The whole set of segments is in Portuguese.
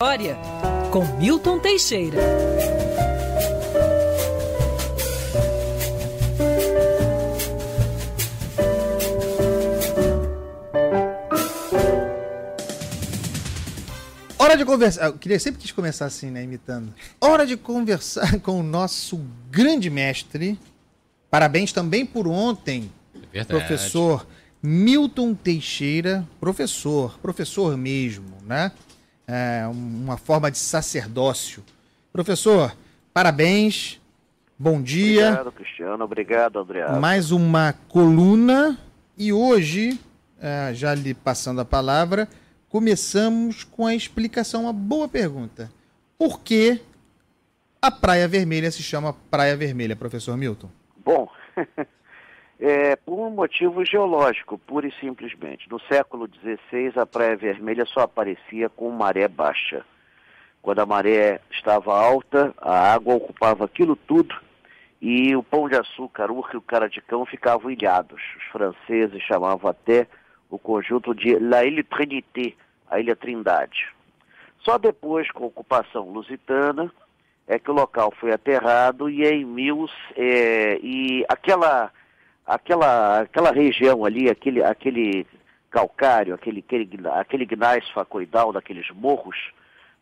História com Milton Teixeira. Hora de conversar. Eu queria sempre quis começar assim, né, imitando. Hora de conversar com o nosso grande mestre. Parabéns também por ontem, Verdade. professor Milton Teixeira, professor, professor mesmo, né? É, uma forma de sacerdócio. Professor, parabéns, bom dia. Obrigado, Cristiano. Obrigado, Adriano. Mais uma coluna e hoje, é, já lhe passando a palavra, começamos com a explicação, uma boa pergunta. Por que a Praia Vermelha se chama Praia Vermelha, professor Milton? Bom, é por um motivo geológico, pura e simplesmente. No século XVI, a Praia Vermelha só aparecia com maré baixa. Quando a maré estava alta, a água ocupava aquilo tudo e o Pão de Açúcar, Urca e o Cara de Cão ficavam ilhados. Os franceses chamavam até o conjunto de La Trinité, a Ilha Trindade. Só depois, com a ocupação lusitana, é que o local foi aterrado e em mil é, e aquela aquela aquela região ali, aquele aquele calcário, aquele aquele, aquele gnais facoidal daqueles morros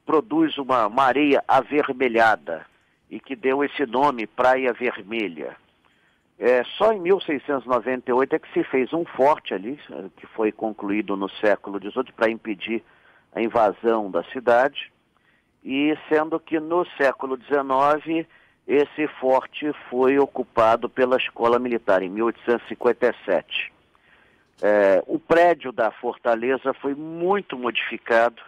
produz uma, uma areia avermelhada e que deu esse nome Praia Vermelha. É, só em 1698 é que se fez um forte ali, que foi concluído no século XVIII para impedir a invasão da cidade, e sendo que no século XIX esse forte foi ocupado pela Escola Militar em 1857. É, o prédio da fortaleza foi muito modificado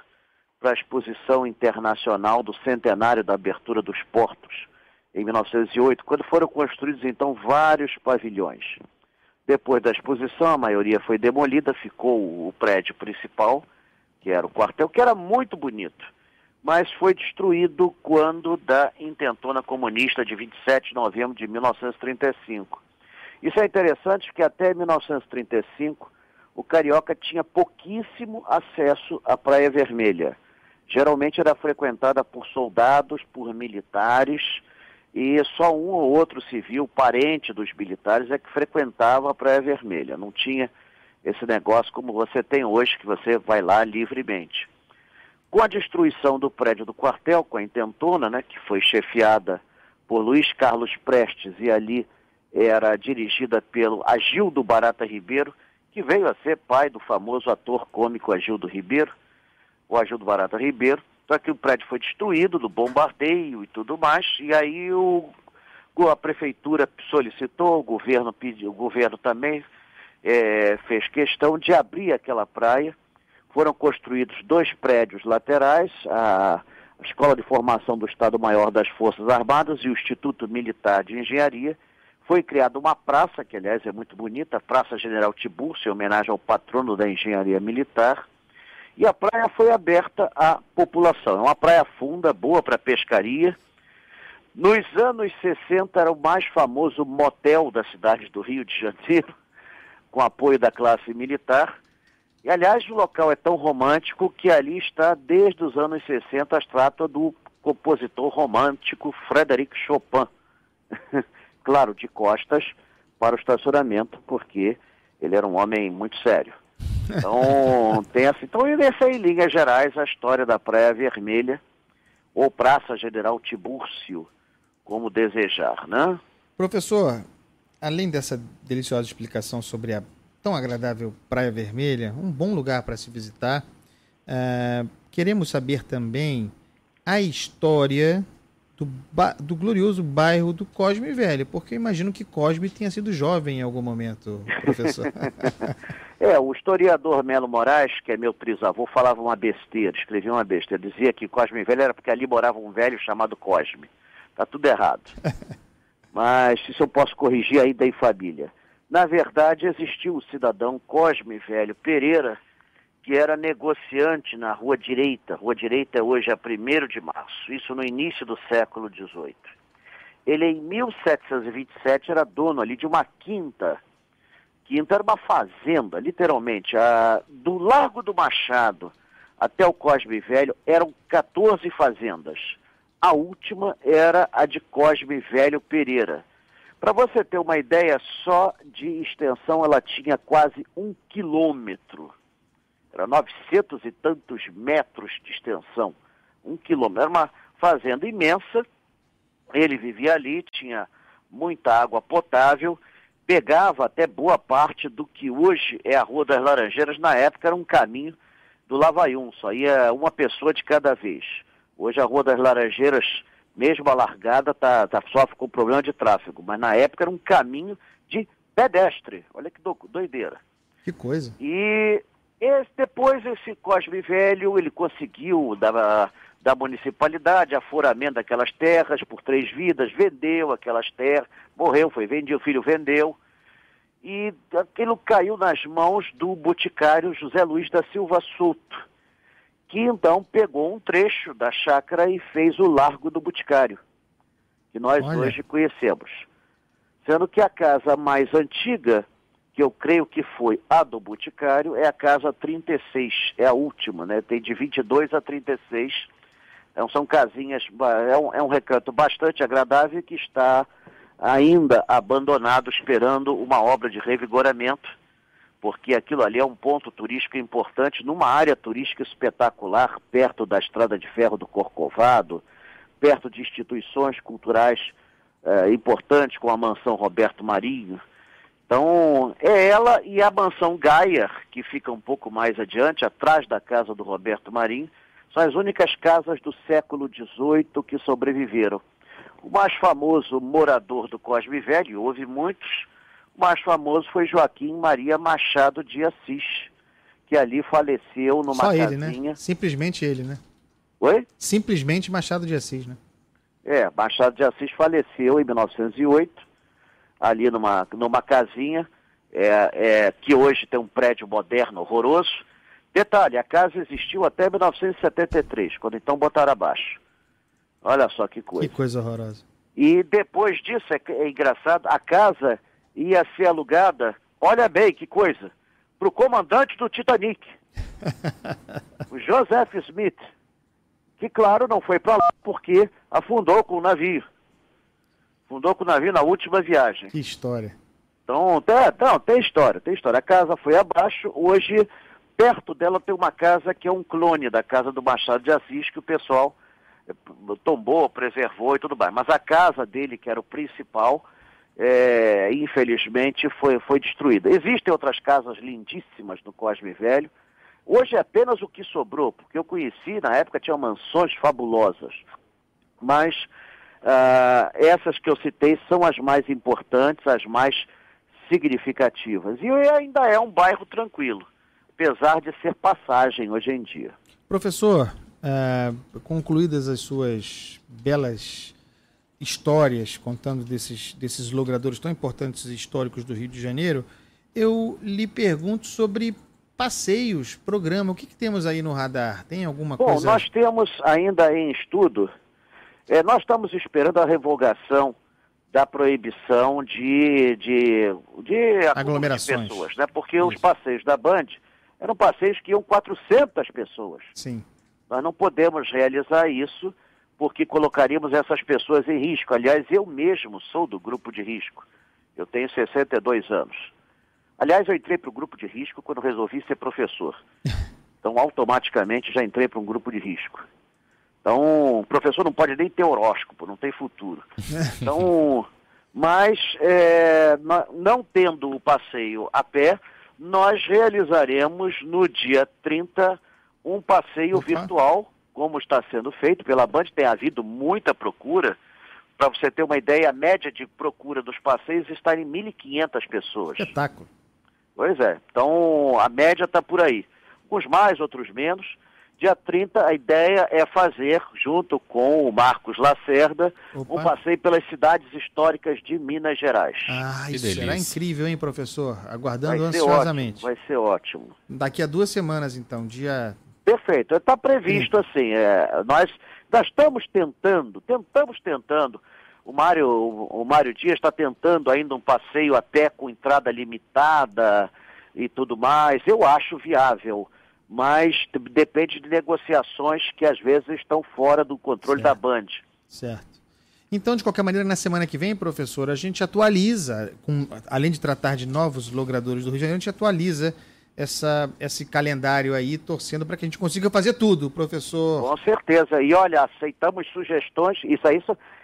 para a exposição internacional do centenário da abertura dos portos em 1908, quando foram construídos então vários pavilhões. Depois da exposição, a maioria foi demolida, ficou o prédio principal, que era o quartel, que era muito bonito, mas foi destruído quando da intentona comunista de 27 de novembro de 1935. Isso é interessante porque até 1935 o carioca tinha pouquíssimo acesso à Praia Vermelha. Geralmente era frequentada por soldados, por militares, e só um ou outro civil, parente dos militares, é que frequentava a Praia Vermelha. Não tinha esse negócio como você tem hoje, que você vai lá livremente. Com a destruição do prédio do quartel, com a intentona, né, que foi chefiada por Luiz Carlos Prestes e ali era dirigida pelo Agildo Barata Ribeiro, que veio a ser pai do famoso ator cômico Agildo Ribeiro, o Agildo Barata Ribeiro, só que o prédio foi destruído do bombardeio e tudo mais, e aí o, a prefeitura solicitou, o governo pediu, o governo também é, fez questão de abrir aquela praia. Foram construídos dois prédios laterais, a, Escola de Formação do Estado-Maior das Forças Armadas e o Instituto Militar de Engenharia. Foi criada uma praça, que aliás é muito bonita, a Praça General Tiburcio, em homenagem ao patrono da engenharia militar e a praia foi aberta à população. É uma praia funda, boa para pescaria. Nos anos 60 era o mais famoso motel da cidade do Rio de Janeiro, com apoio da classe militar. E aliás, o local é tão romântico que ali está desde os anos 60 a estátua do compositor romântico Frederic Chopin. claro, de costas para o estacionamento, porque ele era um homem muito sério. Então, tem assim. Então, essa é em linhas gerais a história da Praia Vermelha, ou Praça General Tibúrcio, como desejar, né? Professor, além dessa deliciosa explicação sobre a tão agradável Praia Vermelha, um bom lugar para se visitar, uh, queremos saber também a história do, do, glorioso bairro do Cosme Velho, porque eu imagino que Cosme tenha sido jovem em algum momento, professor. é, o historiador Melo Moraes, que é meu trisavô, falava uma besteira, escrevia uma besteira, dizia que Cosme Velho era porque ali morava um velho chamado Cosme. Tá tudo errado. Mas isso eu posso corrigir aí da família. Na verdade, existiu o cidadão Cosme Velho Pereira, que era negociante na Rua Direita. Rua Direita é hoje a 1 de março, isso no início do século XVIII. Ele, em 1727, era dono ali de uma quinta. Quinta era uma fazenda, literalmente, a, do Largo do Machado até o Cosme Velho, eram 14 fazendas. A última era a de Cosme Velho Pereira. Para você ter uma ideia, só de extensão ela tinha quase um quilômetro. Era 900 e tantos metros de extensão. Um quilômetro. Era uma fazenda imensa. Ele vivia ali, tinha muita água potável, pegava até boa parte do que hoje é a Rua das Laranjeiras. Na época era um caminho do Lavaium, só ia uma pessoa de cada vez. Hoje a Rua das Laranjeiras, mesmo alargada, tá, tá, sofre com problema de tráfego, mas na época era um caminho de pedestre. Olha que do, doideira. Que coisa. E esse, depois esse Cosme Velho, ele conseguiu da, da municipalidade, aforamento daquelas terras por três vidas, vendeu aquelas terras, morreu, foi vendido, o filho vendeu e aquilo caiu nas mãos do boticário José Luiz da Silva Souto, que então pegou um trecho da chácara e fez o Largo do Boticário, que nós Olha. hoje conhecemos. Sendo que a casa mais antiga, que eu creio que foi a do Boticário, é a casa 36, é a última, né? Tem de 22 a 36. Então, são casinhas, é um, é um recanto bastante agradável que está ainda abandonado esperando uma obra de revigoramento, porque aquilo ali é um ponto turístico importante numa área turística espetacular, perto da Estrada de Ferro do Corcovado, perto de instituições culturais eh, importantes, como a Mansão Roberto Marinho. Então, é ela e a Mansão Gaia, que fica um pouco mais adiante, atrás da casa do Roberto Marinho, são as únicas casas do século XVIII que sobreviveram. O mais famoso morador do Cosme Velho, houve muitos, o mais famoso foi Joaquim Maria Machado de Assis, que ali faleceu numa Só ele, né? Simplesmente ele, né? Oi? Simplesmente Machado de Assis, né? É, Machado de Assis faleceu em 1908, ali numa, numa casinha, é, é, que hoje tem um prédio moderno horroroso. Detalhe, a casa existiu até 1973, quando então botaram abaixo. Olha só que coisa. Que coisa horrorosa. E depois disso, é, é engraçado, a casa ia ser alugada, olha bem que coisa, para o comandante do Titanic, o Joseph Smith, que claro não foi para lá porque afundou com o navio. Afundou com o navio na última viagem. Que história. Então, tá, não, tem história, tem história. A casa foi abaixo, hoje perto dela tem uma casa que é um clone da casa do Machado de Assis, que o pessoal tombou, preservou e tudo mais. Mas a casa dele, que era o principal, é, infelizmente foi, foi destruída. Existem outras casas lindíssimas no Cosme Velho. Hoje é apenas o que sobrou, porque eu conheci, na época tinha mansões fabulosas. Mas uh, essas que eu citei são as mais importantes, as mais significativas. E ainda é um bairro tranquilo, apesar de ser passagem hoje em dia. Professor, Uh, concluídas as suas belas histórias contando desses, desses logradores tão importantes históricos do Rio de Janeiro, eu lhe pergunto sobre passeios, programa. O que, que temos aí no radar? Tem alguma Bom, coisa? Bom, nós temos ainda em estudo, é, nós estamos esperando a revogação da proibição de, de, de aglomerações de pessoas, né? Porque Isso. os passeios da Band eram passeios que iam 400 pessoas. Sim. Nós não podemos realizar isso porque colocaríamos essas pessoas em risco. Aliás, eu mesmo sou do grupo de risco. Eu tenho 62 anos. Aliás, eu entrei para o grupo de risco quando resolvi ser professor. Então, automaticamente já entrei para um grupo de risco. Então, o professor não pode nem ter horóscopo, não tem futuro. Então, mas é, não tendo o passeio a pé, nós realizaremos no dia 30 um passeio virtual, como está sendo feito pela Band, tem havido muita procura. Para você ter uma ideia, a média de procura dos passeios está em 1.500 pessoas. Espetáculo. Pois é. Então, a média está por aí. Uns mais, outros menos. Dia 30, a ideia é fazer, junto com o Marcos Lacerda, Opa. um passeio pelas cidades históricas de Minas Gerais. Ah, que isso delícia. será incrível, hein, professor? Aguardando vai ansiosamente. Ótimo, vai ser ótimo. Daqui a duas semanas, então, dia Perfeito. Está previsto assim. É, nós, nós estamos tentando, tentamos tentando. O Mário, o Mário Dias está tentando ainda um passeio até com entrada limitada e tudo mais. Eu acho viável. mas depende de negociações que às vezes estão fora do controle certo. da Band. Certo. Então, de qualquer maneira, na semana que vem, professor, a gente atualiza, com, além de tratar de novos logradores do Rio de Janeiro, a gente atualiza essa, esse calendário aí, torcendo para que a gente consiga fazer tudo, professor. Com certeza. E olha, aceitamos sugestões. Isso aí,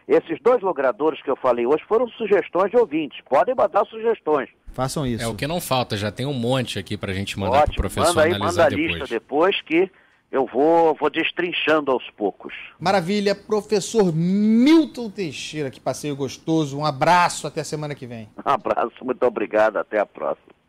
esses dois logradores que eu falei hoje foram sugestões de ouvintes. Podem mandar sugestões. Façam isso. É o que não falta, já tem um monte aqui para a gente mandar para o professor manda aí, analisar manda a lista depois que eu vou, vou destrinchando aos poucos. Maravilha. Professor Milton Teixeira, que passeio gostoso. Um abraço, até a semana que vem. Um abraço, muito obrigado, até a próxima.